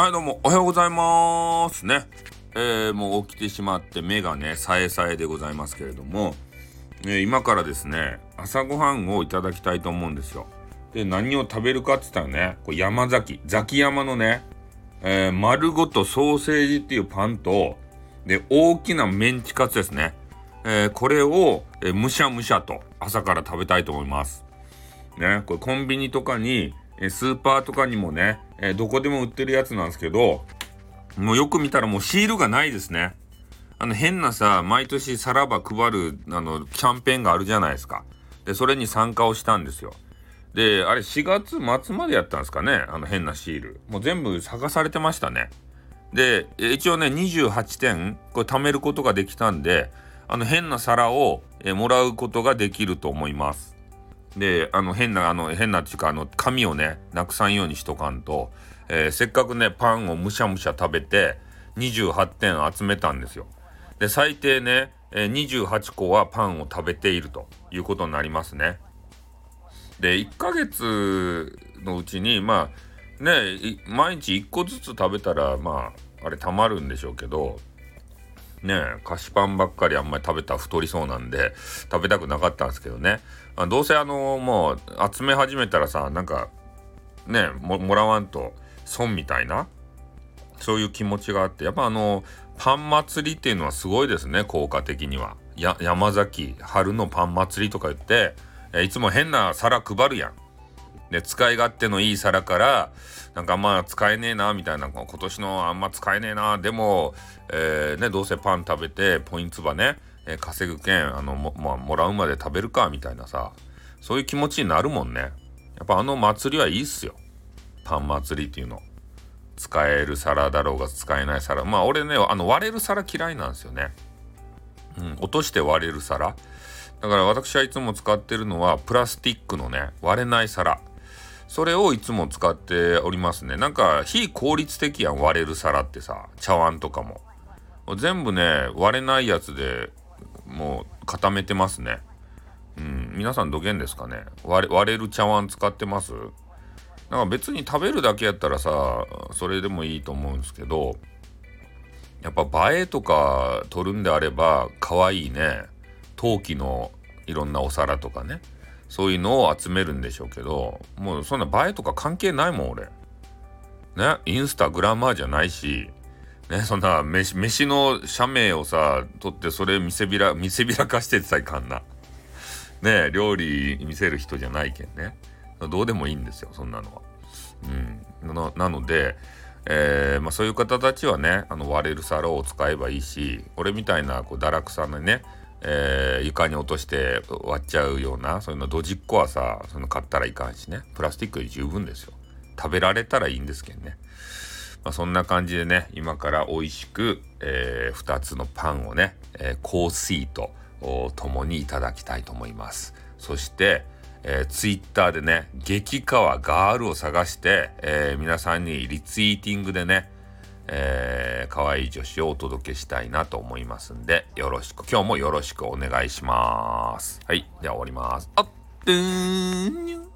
はい、どうも、おはようございますね。えー、もう起きてしまって目がね、さえさえでございますけれども、え、今からですね、朝ごはんをいただきたいと思うんですよ。で、何を食べるかって言ったらね、これ山崎、ザキ山のね、えー、丸ごとソーセージっていうパンと、で、大きなメンチカツですね。えー、これを、えー、むしゃむしゃと朝から食べたいと思います。ね、これコンビニとかに、えスーパーとかにもね、えどこでも売ってるやつなんですけど、もうよく見たらもうシールがないですね。あの変なさ、毎年さらば配る、あの、キャンペーンがあるじゃないですか。で、それに参加をしたんですよ。で、あれ4月末までやったんですかね、あの変なシール。もう全部探されてましたね。で、一応ね、28点、これ貯めることができたんで、あの変な皿を、えもらうことができると思います。で、あの変な、あの変なっていうか、あの紙をね、なくさんようにしとかんと、えー、せっかくね、パンをむしゃむしゃ食べて、28点集めたんですよ。で、最低ね、えー、28個はパンを食べているということになりますね。で、1ヶ月のうちに、まあ、ね、毎日1個ずつ食べたら、まあ、あれたまるんでしょうけど、ね菓子パンばっかりあんまり食べたら太りそうなんで食べたくなかったんですけどね。あどうせあのもう集め始めたらさなんかねもらわんと損みたいなそういう気持ちがあってやっぱあのパン祭りっていうのはすごいですね効果的には。や山崎春のパン祭りとか言っていつも変な皿配るやん。で使い勝手のいい皿からなんかまあ使えねえなみたいな今年のあんま使えねえなでも、えー、ねどうせパン食べてポイントばね、えー、稼ぐけんあのも,、まあ、もらうまで食べるかみたいなさそういう気持ちになるもんね。やっぱあの祭りはいいっすよ。パン祭りっていうの。使える皿だろうが使えない皿。まあ俺ねあの割れる皿嫌いなんですよね。うん落として割れる皿。だから私はいつも使ってるのはプラスティックのね割れない皿。それをいつも使っておりますね。なんか非効率的やん割れる皿ってさ茶碗とかも全部ね割れないやつでもう固めてますね。うん、皆さんどげんですかね？割れる茶碗使ってます？なんか別に食べるだけやったらさそれでもいいと思うんですけどやっぱ映えとか取るんであれば可愛いね陶器のいろんなお皿とかねそういうのを集めるんでしょうけどもうそんな映えとか関係ないもん俺。ね？インスタグラマーじゃないしね？そんな飯飯の写メをさ撮ってそれ見せびら見せびらかしてってさいかんな。ね？料理見せる人じゃないけんね。どうでもいいんですよそんなのは。うん。ななのでえーまあ、そういう方たちはねあの割れる皿を使えばいいし俺みたいなこう堕落さんのねえー、床に落として割っちゃうようなそういうのドジっ子はさその買ったらいかんしね。プラスチックで十分ですよ。食べられたらいいんですけどね、まあ、そんな感じでね今から美味しく、えー、2つのパンをね、えー、コーヒーと共にいただきたいと思います。そして、えー、ツイッターでね激川ガールを探して、えー、皆さんにリツイーティングでねえー、可愛い女子をお届けしたいなと思いますんで、よろしく、今日もよろしくお願いします。はい、では終わります。あっ、でーん。